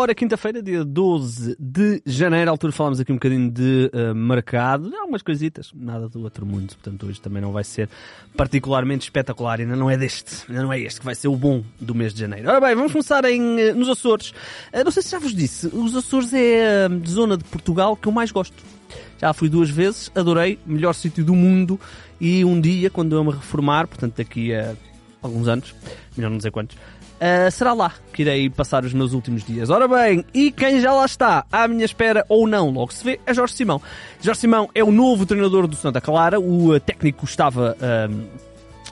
Ora, quinta-feira, dia 12 de janeiro, à altura falámos aqui um bocadinho de uh, mercado, algumas coisitas, nada do outro mundo, portanto hoje também não vai ser particularmente espetacular, ainda não é deste, ainda não é este que vai ser o bom do mês de janeiro. Ora bem, vamos começar em, uh, nos Açores. Uh, não sei se já vos disse, os Açores é a zona de Portugal que eu mais gosto. Já fui duas vezes, adorei, melhor sítio do mundo e um dia, quando eu me reformar, portanto daqui a alguns anos, melhor não dizer quantos, Uh, será lá que irei passar os meus últimos dias. Ora bem, e quem já lá está, à minha espera ou não, logo se vê, é Jorge Simão. Jorge Simão é o novo treinador do Santa Clara, o uh, técnico estava uh,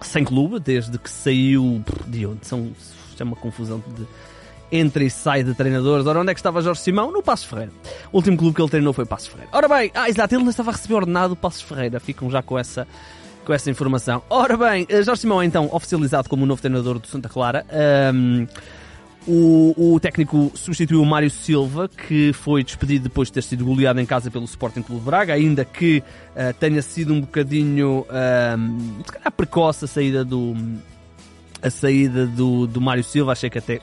sem clube desde que saiu de onde? São, é uma confusão de entra e sai de treinadores. Ora, onde é que estava Jorge Simão? No Passos Ferreira. O último clube que ele treinou foi Passos Ferreira. Ora bem, ah, exato, ele não estava a receber ordenado Passos Ferreira. Ficam já com essa com essa informação. Ora bem, eh, Jorge Simão é então oficializado como o novo treinador do Santa Clara. Um, o, o, técnico substituiu o Mário Silva, que foi despedido depois de ter sido goleado em casa pelo Sporting Clube Braga, ainda que uh, tenha sido um bocadinho um, precoce a saída do a saída do, do Mário Silva, achei que até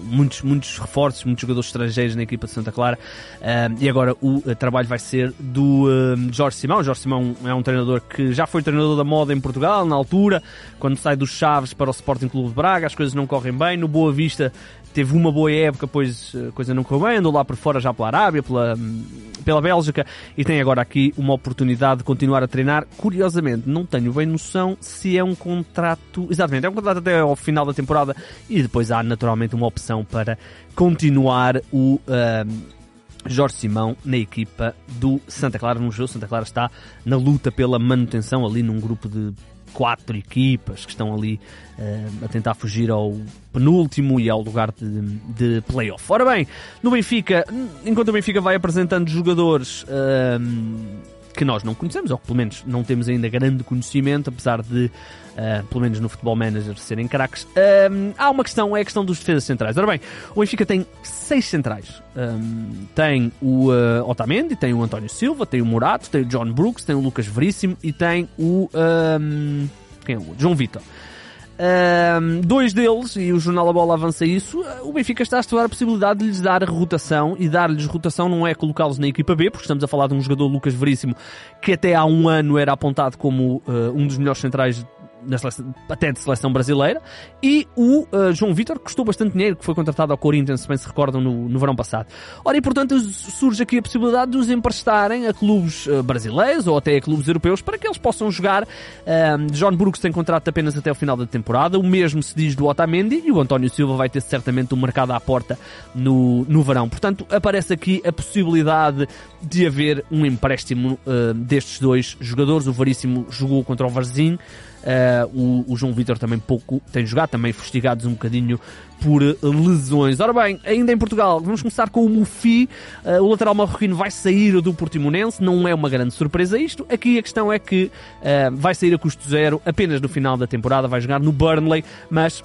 muitos, muitos reforços, muitos jogadores estrangeiros na equipa de Santa Clara. Uh, e agora o uh, trabalho vai ser do uh, Jorge Simão. Jorge Simão é um treinador que já foi treinador da moda em Portugal, na altura, quando sai dos Chaves para o Sporting Clube de Braga, as coisas não correm bem. No Boa Vista teve uma boa época, pois a coisa não correu bem, andou lá por fora já pela Arábia, pela, pela Bélgica e tem agora aqui uma oportunidade de continuar a treinar. Curiosamente, não tenho bem noção se é um contrato. Exatamente, é um contrato até ao final da temporada e depois há naturalmente uma opção para continuar o. Uh, Jorge Simão na equipa do Santa Clara no jogo. Santa Clara está na luta pela manutenção ali num grupo de quatro equipas que estão ali uh, a tentar fugir ao penúltimo e ao lugar de, de playoff. Ora bem, no Benfica, enquanto o Benfica vai apresentando jogadores. Uh, que nós não conhecemos, ou que pelo menos não temos ainda grande conhecimento, apesar de, uh, pelo menos no Futebol Manager, serem craques. Um, há uma questão, é a questão dos defesas centrais. Ora bem, o Benfica tem seis centrais. Um, tem o uh, Otamendi, tem o António Silva, tem o Murato, tem o John Brooks, tem o Lucas Veríssimo e tem o... Um, quem é o João Vitor. Um, dois deles, e o Jornal A Bola avança isso, o Benfica está a estudar a possibilidade de lhes dar rotação, e dar-lhes rotação não é colocá-los na equipa B, porque estamos a falar de um jogador, Lucas Veríssimo, que até há um ano era apontado como uh, um dos melhores centrais seleção, até de seleção brasileira, e o uh, João Vitor, que custou bastante dinheiro, que foi contratado ao Corinthians, se bem se recordam, no, no verão passado. Ora, e portanto surge aqui a possibilidade de os emprestarem a clubes uh, brasileiros ou até a clubes europeus para que eles possam jogar. Uh, John Brooks tem contrato apenas até o final da temporada, o mesmo se diz do Otamendi, e o António Silva vai ter certamente um mercado à porta no, no verão. Portanto, aparece aqui a possibilidade de haver um empréstimo destes dois jogadores. O Varíssimo jogou contra o Varzim, Uh, o, o, João Vitor também pouco tem jogado, também fustigados um bocadinho por lesões. Ora bem, ainda em Portugal, vamos começar com o Mufi. Uh, o lateral marroquino vai sair do Portimonense, não é uma grande surpresa isto. Aqui a questão é que uh, vai sair a custo zero apenas no final da temporada, vai jogar no Burnley, mas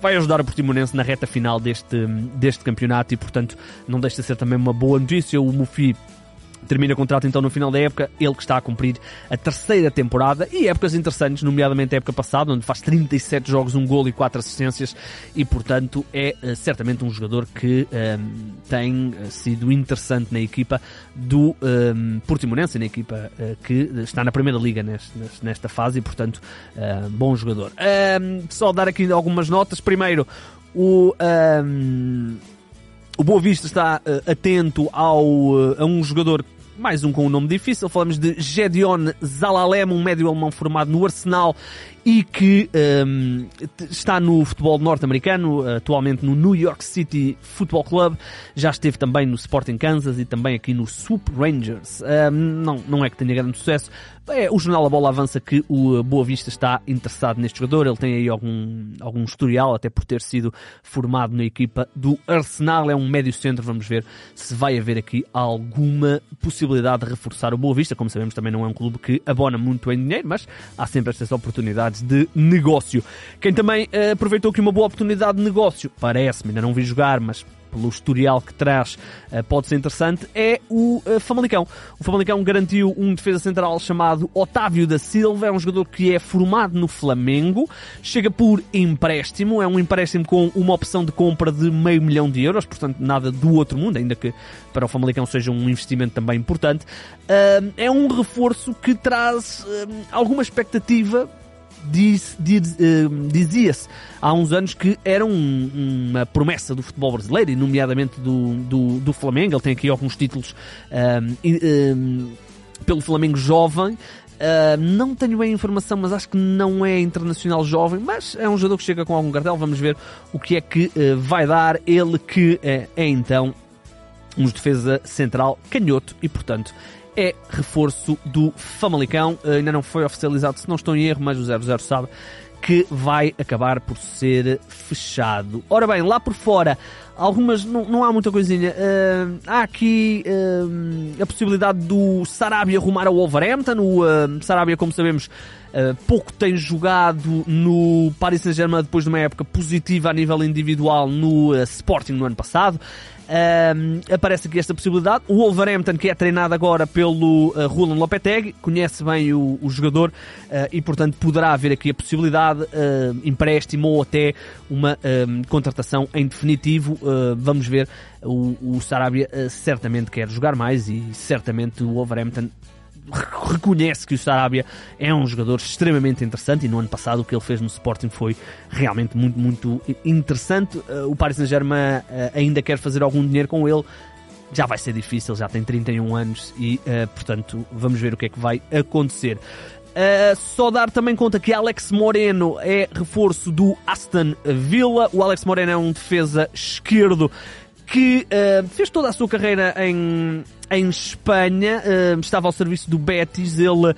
vai ajudar o Portimonense na reta final deste, deste campeonato e, portanto, não deixa de ser também uma boa notícia. O Mufi Termina o contrato então no final da época, ele que está a cumprir a terceira temporada e épocas interessantes, nomeadamente a época passada, onde faz 37 jogos, um gol e 4 assistências e portanto é uh, certamente um jogador que um, ehm, tem eh, sido interessante na equipa do um, Portimonense, na equipa uh, que está na primeira liga neste, nesta fase e portanto uh, bom jogador. Um, só dar aqui algumas notas. Primeiro, o o Boa Vista está uh, atento ao, uh, a um jogador mais um com um nome difícil, falamos de Gedeon Zalalem, um médio alemão formado no Arsenal e que um, está no futebol norte-americano, atualmente no New York City Football Club, já esteve também no Sporting Kansas e também aqui no Swoop Rangers. Um, não, não é que tenha grande sucesso. É, o jornal A Bola avança que o Boa Vista está interessado neste jogador, ele tem aí algum, algum historial, até por ter sido formado na equipa do Arsenal, é um médio centro, vamos ver se vai haver aqui alguma possibilidade de reforçar o Boa Vista, como sabemos também não é um clube que abona muito em dinheiro, mas há sempre estas oportunidades oportunidades de negócio. Quem também uh, aproveitou aqui uma boa oportunidade de negócio, parece-me, ainda não vi jogar, mas pelo historial que traz, pode ser interessante, é o Famalicão. O Famalicão garantiu um defesa central chamado Otávio da Silva, é um jogador que é formado no Flamengo, chega por empréstimo, é um empréstimo com uma opção de compra de meio milhão de euros, portanto nada do outro mundo, ainda que para o Famalicão seja um investimento também importante. é um reforço que traz alguma expectativa diz, diz, uh, dizia-se há uns anos que era um, uma promessa do futebol brasileiro, e nomeadamente do, do, do Flamengo. Ele tem aqui alguns títulos um, pelo Flamengo jovem. Uh, não tenho bem a informação, mas acho que não é internacional jovem, mas é um jogador que chega com algum cartel. Vamos ver o que é que uh, vai dar. Ele que é então um defesa central canhoto e, portanto, é reforço do Famalicão. Ainda não foi oficializado, se não estou em erro, mas o 00 sabe que vai acabar por ser fechado. Ora bem, lá por fora, algumas, não, não há muita coisinha. Uh, há aqui uh, a possibilidade do Sarabia arrumar ao Wolverhampton. O uh, Sarabia, como sabemos, pouco tem jogado no Paris Saint-Germain depois de uma época positiva a nível individual no Sporting no ano passado. Um, aparece aqui esta possibilidade. O Wolverhampton, que é treinado agora pelo uh, Roland Lopetegui, conhece bem o, o jogador uh, e, portanto, poderá haver aqui a possibilidade, uh, empréstimo ou até uma contratação em definitivo. Uh, vamos ver. O, o Sarabia certamente quer jogar mais e certamente o Wolverhampton reconhece que o Sarabia é um jogador extremamente interessante e no ano passado o que ele fez no Sporting foi realmente muito, muito interessante. Uh, o Paris Saint-Germain uh, ainda quer fazer algum dinheiro com ele. Já vai ser difícil, já tem 31 anos e, uh, portanto, vamos ver o que é que vai acontecer. Uh, só dar também conta que Alex Moreno é reforço do Aston Villa. O Alex Moreno é um defesa esquerdo que uh, fez toda a sua carreira em, em Espanha, uh, estava ao serviço do Betis, ele uh,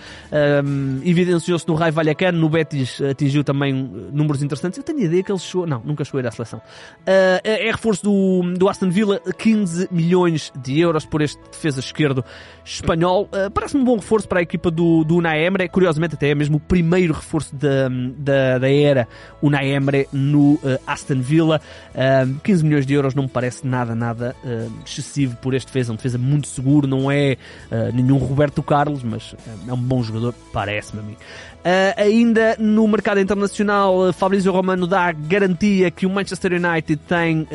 evidenciou-se no Raio Vallecano, no Betis atingiu também números interessantes. Eu tenho a ideia que ele chegou, não, nunca chegou a ir à seleção. Uh, é reforço do, do Aston Villa, 15 milhões de euros por este defesa esquerdo espanhol. Parece-me um bom reforço para a equipa do, do Unai Emre, curiosamente até é mesmo o primeiro reforço da, da, da era Unai Emre no Aston Villa. 15 milhões de euros não me parece nada, nada excessivo por este defesa, um defesa muito seguro, não é uh, nenhum Roberto Carlos, mas é um bom jogador, parece-me a mim. Uh, ainda no mercado internacional, Fabrizio Romano dá garantia que o Manchester United tem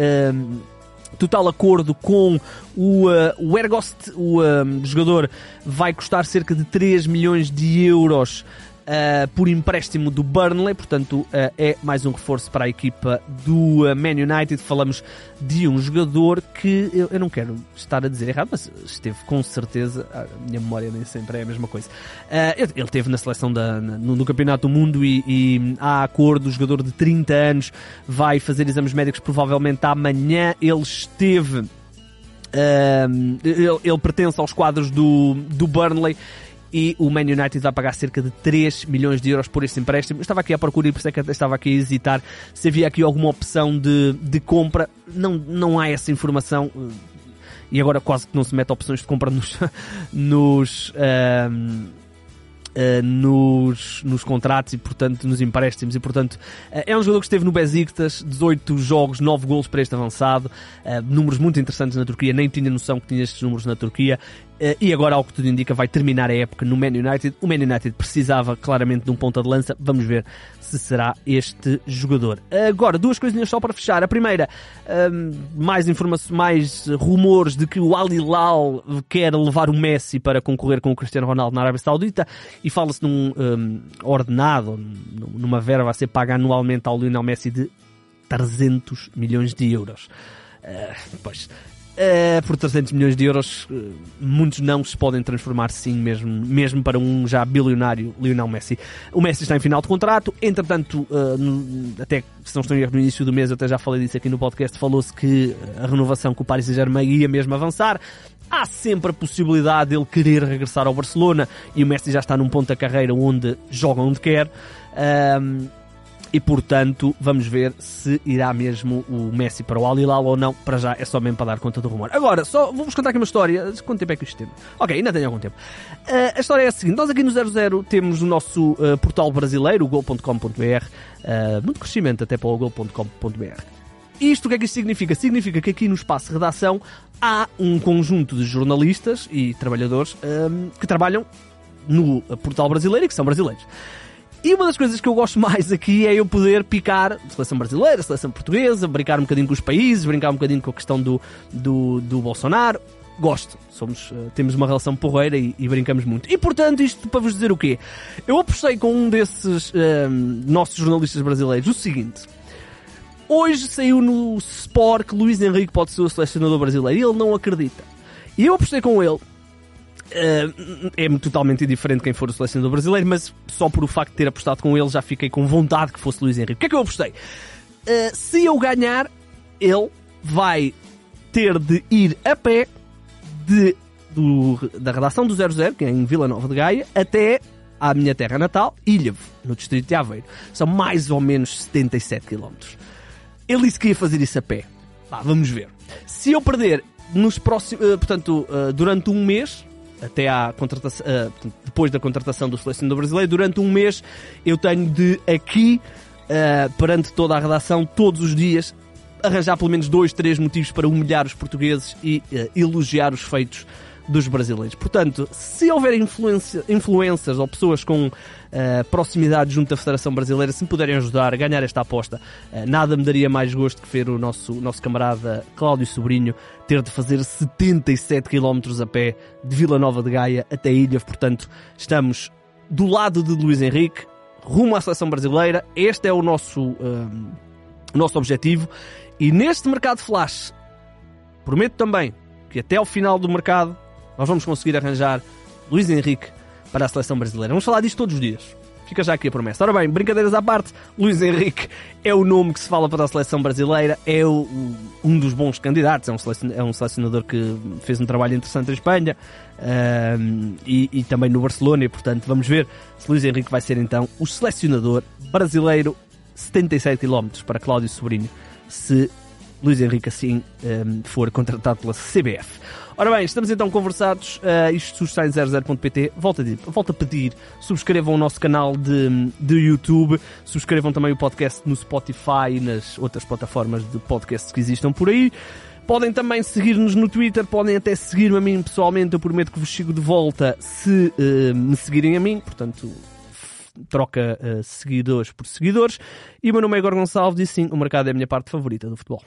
total acordo com o, uh, o Ergost, o jogador vai custar cerca de 3 milhões de euros uh, por empréstimo do Burnley, portanto uh, é mais um reforço para a equipa do uh, Man United. Falamos de um jogador que eu, eu, não quero estar a dizer errado, mas esteve com certeza, a minha memória nem sempre é a mesma coisa. ele esteve na seleção da, no, no, Campeonato do Mundo e, e há acordo, o jogador de 30 anos vai fazer exames médicos provavelmente amanhã. Ele esteve. ele, ele pertence aos quadros do, do Burnley e o Man United vai pagar cerca de 3 milhões de euros por este empréstimo. Eu estava aqui à procura e por isso é que estava aqui a hesitar se havia aqui alguma opção de, de compra. Não, não há essa informação e agora quase que não se mete opções de compra nos, nos Uh, nos, nos contratos e, portanto, nos empréstimos. E, portanto, uh, é um jogador que esteve no Besiktas, 18 jogos, 9 gols para este avançado, uh, números muito interessantes na Turquia, nem tinha noção que tinha estes números na Turquia. E agora, ao que tudo indica, vai terminar a época no Man United. O Man United precisava claramente de um ponta de lança. Vamos ver se será este jogador. Agora, duas coisinhas só para fechar. A primeira, um, mais informações, mais rumores de que o Al Hilal quer levar o Messi para concorrer com o Cristiano Ronaldo na Arábia Saudita e fala-se num um, ordenado, numa verba a ser paga anualmente ao Lionel Messi de 300 milhões de euros. Uh, pois, Uh, por 300 milhões de euros, uh, muitos não se podem transformar sim, mesmo, mesmo para um já bilionário Lionel Messi. O Messi está em final de contrato, entretanto, uh, no, até se não estou erro, no início do mês, eu até já falei disso aqui no podcast, falou-se que a renovação com o Paris Saint-Germain ia mesmo avançar. Há sempre a possibilidade de ele querer regressar ao Barcelona e o Messi já está num ponto da carreira onde joga onde quer e portanto vamos ver se irá mesmo o Messi para o Al Hilal ou não. Para já é só mesmo para dar conta do rumor. Agora, só vou-vos contar aqui uma história. Quanto tempo é que isto tem? Ok, ainda tenho algum tempo. Uh, a história é a seguinte: nós aqui no 00 temos o nosso uh, portal brasileiro, o gol.com.br, uh, muito crescimento até para o gol.com.br. Isto o que é que isto significa? Significa que aqui no espaço redação há um conjunto de jornalistas e trabalhadores hum, que trabalham no portal brasileiro e que são brasileiros. E uma das coisas que eu gosto mais aqui é eu poder picar seleção brasileira, seleção portuguesa, brincar um bocadinho com os países, brincar um bocadinho com a questão do, do, do Bolsonaro. Gosto. Somos, uh, temos uma relação porreira e, e, brincamos muito. E portanto, isto para vos dizer o quê? Eu apostei com um desses uh, nossos jornalistas brasileiros o seguinte. Hoje saiu no Sport que Luís Henrique pode ser o selecionador brasileiro e ele não acredita. E eu apostei com ele Uh, é totalmente indiferente quem for o selecionador brasileiro, mas só por o facto de ter apostado com ele já fiquei com vontade que fosse Luís Henrique. O que é que eu apostei? Uh, se eu ganhar, ele vai ter de ir a pé de, do, da redação do 00, que é em Vila Nova de Gaia, até à minha terra natal, Ilhavo, no distrito de Aveiro. São mais ou menos 77 km. Ele disse que ia fazer isso a pé. vamos ver. Se eu perder nos próximos, uh, portanto, durante um mês, até à contratação, uh, depois da contratação do selecionador brasileiro, durante um mês eu tenho de aqui, uh, perante toda a redação, todos os dias, arranjar pelo menos dois, três motivos para humilhar os portugueses e uh, elogiar os feitos dos brasileiros. Portanto, se houver influências ou pessoas com uh, proximidade junto à Federação Brasileira, se me puderem ajudar a ganhar esta aposta, uh, nada me daria mais gosto que ver o nosso, nosso camarada Cláudio Sobrinho ter de fazer 77 km a pé de Vila Nova de Gaia até Ilha. Portanto, estamos do lado de Luís Henrique, rumo à seleção brasileira. Este é o nosso, uh, nosso objetivo. E neste mercado flash, prometo também que até ao final do mercado nós vamos conseguir arranjar Luís Henrique para a seleção brasileira. Vamos falar disto todos os dias. Fica já aqui a promessa. Ora bem, brincadeiras à parte, Luís Henrique é o nome que se fala para a seleção brasileira, é o, um dos bons candidatos, é um, é um selecionador que fez um trabalho interessante em Espanha e, e, também no Barcelona, e portanto vamos ver se Luís Henrique vai ser então o selecionador brasileiro 77 km para Cláudio Sobrinho, se Luís Henrique assim um, for contratado pela CBF. Ora bem, estamos então conversados. Uh, isto em 00.pt. Volto a, volto a pedir, subscrevam o nosso canal de, de YouTube, subscrevam também o podcast no Spotify e nas outras plataformas de podcasts que existam por aí. Podem também seguir-nos no Twitter, podem até seguir-me a mim pessoalmente, eu prometo que vos sigo de volta se uh, me seguirem a mim, portanto, troca uh, seguidores por seguidores. E o meu nome é Igor Gonçalves e sim, o mercado é a minha parte favorita do futebol.